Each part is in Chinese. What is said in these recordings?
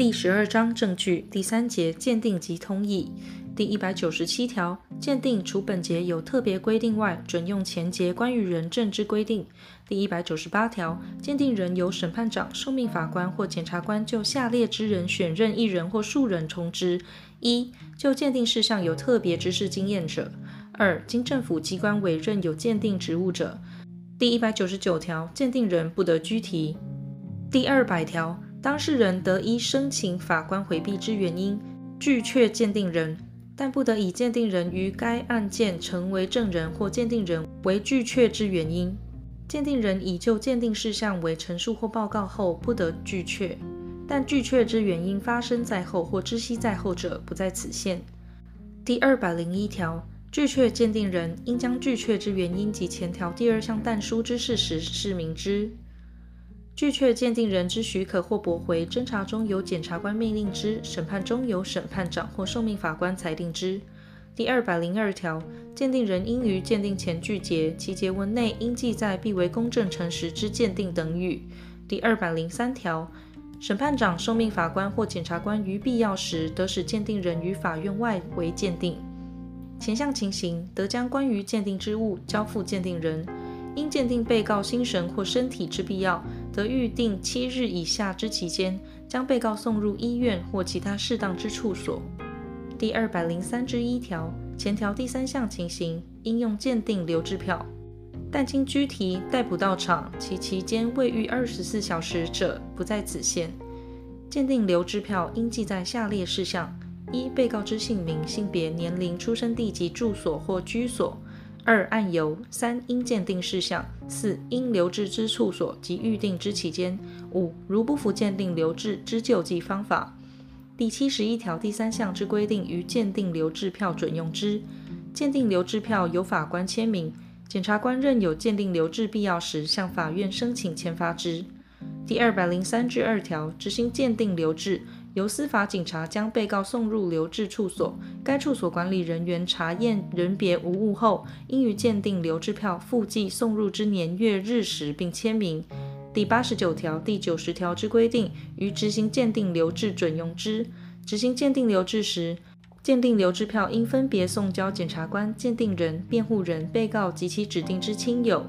第十二章证据第三节鉴定及通译第一百九十七条鉴定除本节有特别规定外，准用前节关于人证之规定。第一百九十八条鉴定人由审判长、受命法官或检察官就下列之人选任一人或数人充之：一、就鉴定事项有特别知识经验者；二、经政府机关委任有鉴定职务者。第一百九十九条鉴定人不得拘提。第二百条。当事人得依申请法官回避之原因拒却鉴定人，但不得以鉴定人于该案件成为证人或鉴定人为拒却之原因。鉴定人已就鉴定事项为陈述或报告后，不得拒却，但拒却之原因发生在后或知悉在后者，不在此限。第二百零一条，拒却鉴定人应将拒却之原因及前条第二项但书之事实释明之。拒却鉴定人之许可或驳回，侦查中由检察官命令之，审判中由审判长或受命法官裁定之。第二百零二条，鉴定人应于鉴定前拒结，其结文内应记载必为公正诚实之鉴定等语。第二百零三条，审判长、受命法官或检察官于必要时，得使鉴定人于法院外为鉴定。前项情形，得将关于鉴定之物交付鉴定人。因鉴定被告心神或身体之必要，得预定七日以下之期间，将被告送入医院或其他适当之处所。第二百零三之一条，前条第三项情形，应用鉴定留置票，但经拘提、逮捕到场，其期间未逾二十四小时者，不在此限。鉴定留置票应记载下列事项：一、被告之姓名、性别、年龄、出生地及住所或居所。二、案由；三、应鉴定事项；四、应留置之处所及预定之期间；五、如不服鉴定留置之救济方法。第七十一条第三项之规定于鉴定留置票准用之。鉴定留置票由法官签名，检察官认有鉴定留置必要时，向法院申请签发之。第二百零三至二条执行鉴定留置。由司法警察将被告送入留置处所，该处所管理人员查验人别无误后，应于鉴定留置票附记送入之年月日时，并签名。第八十九条、第九十条之规定，于执行鉴定留置准用之。执行鉴定留置时，鉴定留置票应分别送交检察官、鉴定人、辩护人、被告及其指定之亲友。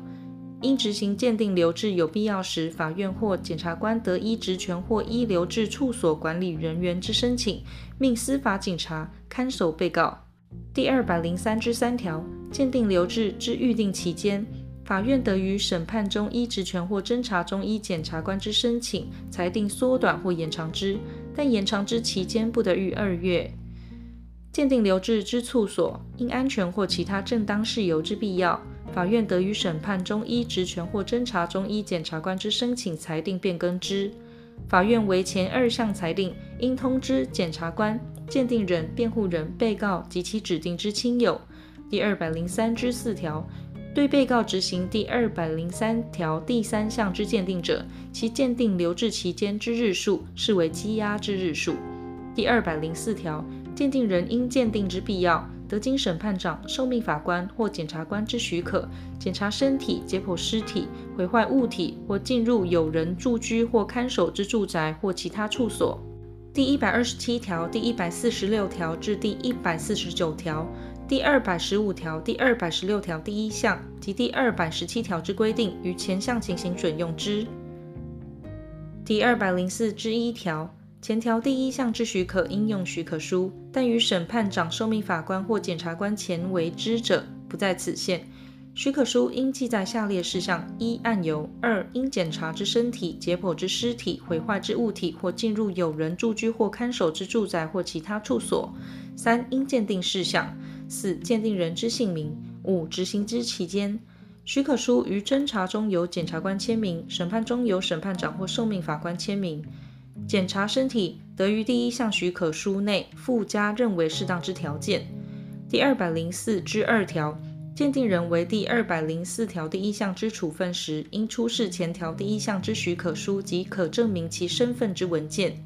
因执行鉴定留置有必要时，法院或检察官得依职权或依留置处所管理人员之申请，命司法警察看守被告。第二百零三之三条，鉴定留置之预定期间，法院得于审判中依职权或侦查中依检察官之申请裁定缩短或延长之，但延长之期间不得逾二月。鉴定留置之处所，因安全或其他正当事由之必要。法院得于审判中依职权或侦查中依检察官之申请裁定变更之。法院为前二项裁定，应通知检察官、鉴定人、辩护人、被告及其指定之亲友。第二百零三之四条，对被告执行第二百零三条第三项之鉴定者，其鉴定留置期间之日数，视为羁押之日数。第二百零四条，鉴定人因鉴定之必要。得经审判长、受命法官或检察官之许可，检查身体、解剖尸体、毁坏物体或进入有人住居或看守之住宅或其他处所。第一百二十七条、第一百四十六条至第一百四十九条、第二百十五条、第二百十六条第一项及第二百十七条之规定，于前项情形准用之。第二百零四之一条。前条第一项之许可应用许可书，但于审判长、受命法官或检察官前为之者，不在此限。许可书应记载下列事项：一、案由；二、应检查之身体、解剖之尸体、毁坏之物体或进入有人住居或看守之住宅或其他处所；三、应鉴定事项；四、鉴定人之姓名；五、执行之期间。许可书于侦查中由检察官签名，审判中由审判长或受命法官签名。检查身体得于第一项许可书内附加认为适当之条件。第二百零四之二条，鉴定人为第二百零四条第一项之处分时，应出示前条第一项之许可书及可证明其身份之文件。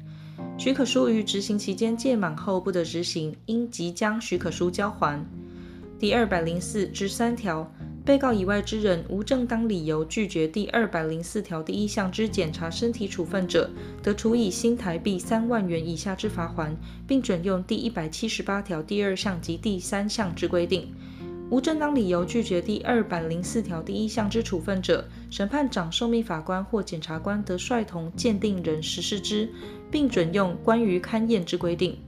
许可书于执行期间届满后不得执行，应即将许可书交还。第二百零四之三条。被告以外之人无正当理由拒绝第二百零四条第一项之检查身体处分者，得处以新台币三万元以下之罚锾，并准用第一百七十八条第二项及第三项之规定。无正当理由拒绝第二百零四条第一项之处分者，审判长、受命法官或检察官得率同鉴定人实施之，并准用关于勘验之规定。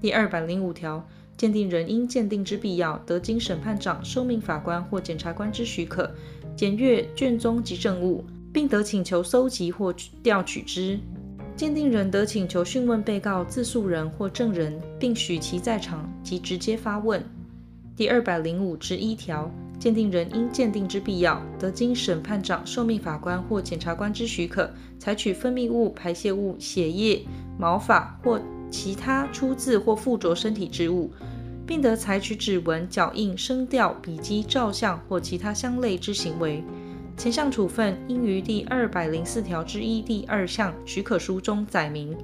第二百零五条。鉴定人因鉴定之必要，得经审判长、受命法官或检察官之许可，检阅卷宗及证物，并得请求搜集或调取之。鉴定人得请求讯问被告自诉人或证人，并许其在场及直接发问。第二百零五之一条，鉴定人因鉴定之必要，得经审判长、受命法官或检察官之许可，采取分泌物、排泄物、血液、毛发或其他出自或附着身体之物，并得采取指纹、脚印、声调、笔迹、照相或其他相类之行为。前项处分应于第二百零四条之一第二项许可书中载明。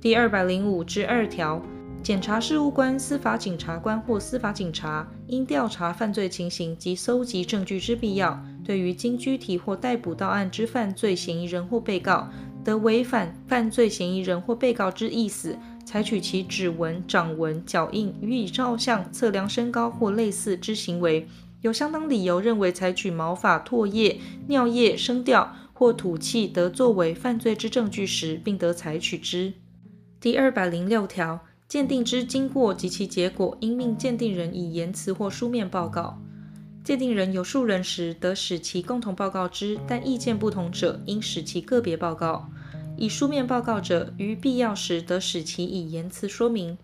第二百零五之二条，检察事务官、司法警察官或司法警察因调查犯罪情形及搜集证据之必要，对于经拘提或逮捕到案之犯罪嫌疑人或被告，得违反犯罪嫌疑人或被告之意思，采取其指纹、掌纹、脚印，予以照相、测量身高或类似之行为，有相当理由认为采取毛发、唾液、尿液、声调或吐气得作为犯罪之证据时，并得采取之。第二百零六条，鉴定之经过及其结果，应命鉴定人以言辞或书面报告。鉴定人有数人时，得使其共同报告之；但意见不同者，应使其个别报告。以书面报告者，于必要时得使其以言辞说明。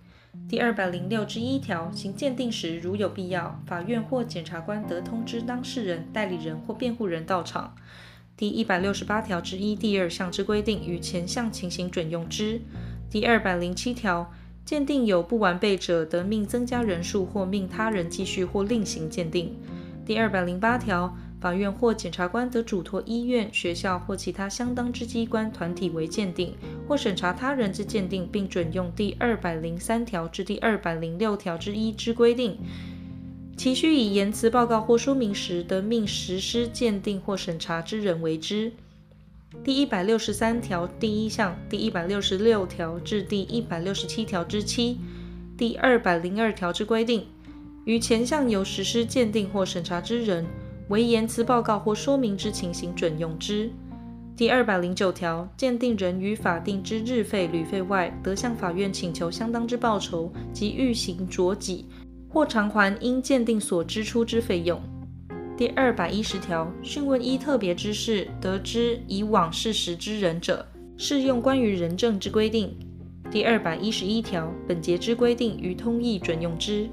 第二百零六之一条，行鉴定时如有必要，法院或检察官得通知当事人、代理人或辩护人到场。第一百六十八条之一第二项之规定，与前项情形准用之。第二百零七条，鉴定有不完备者，得命增加人数或命他人继续或另行鉴定。第二百零八条，法院或检察官得嘱托医院、学校或其他相当之机关团体为鉴定，或审查他人之鉴定，并准用第二百零三条至第二百零六条之一之规定。其须以言辞报告或说明时，得命实施鉴定或审查之人为之。第一百六十三条第一项、第一百六十六条至第一百六十七条之七、第二百零二条之规定。于前项有实施鉴定或审查之人，为言辞报告或说明之情形准用之。第二百零九条，鉴定人于法定之日费、旅费外，得向法院请求相当之报酬及预行酌给，或偿还因鉴定所支出之费用。第二百一十条，讯问依特别之事得知以往事实之人者，适用关于人证之规定。第二百一十一条，本节之规定于通译准用之。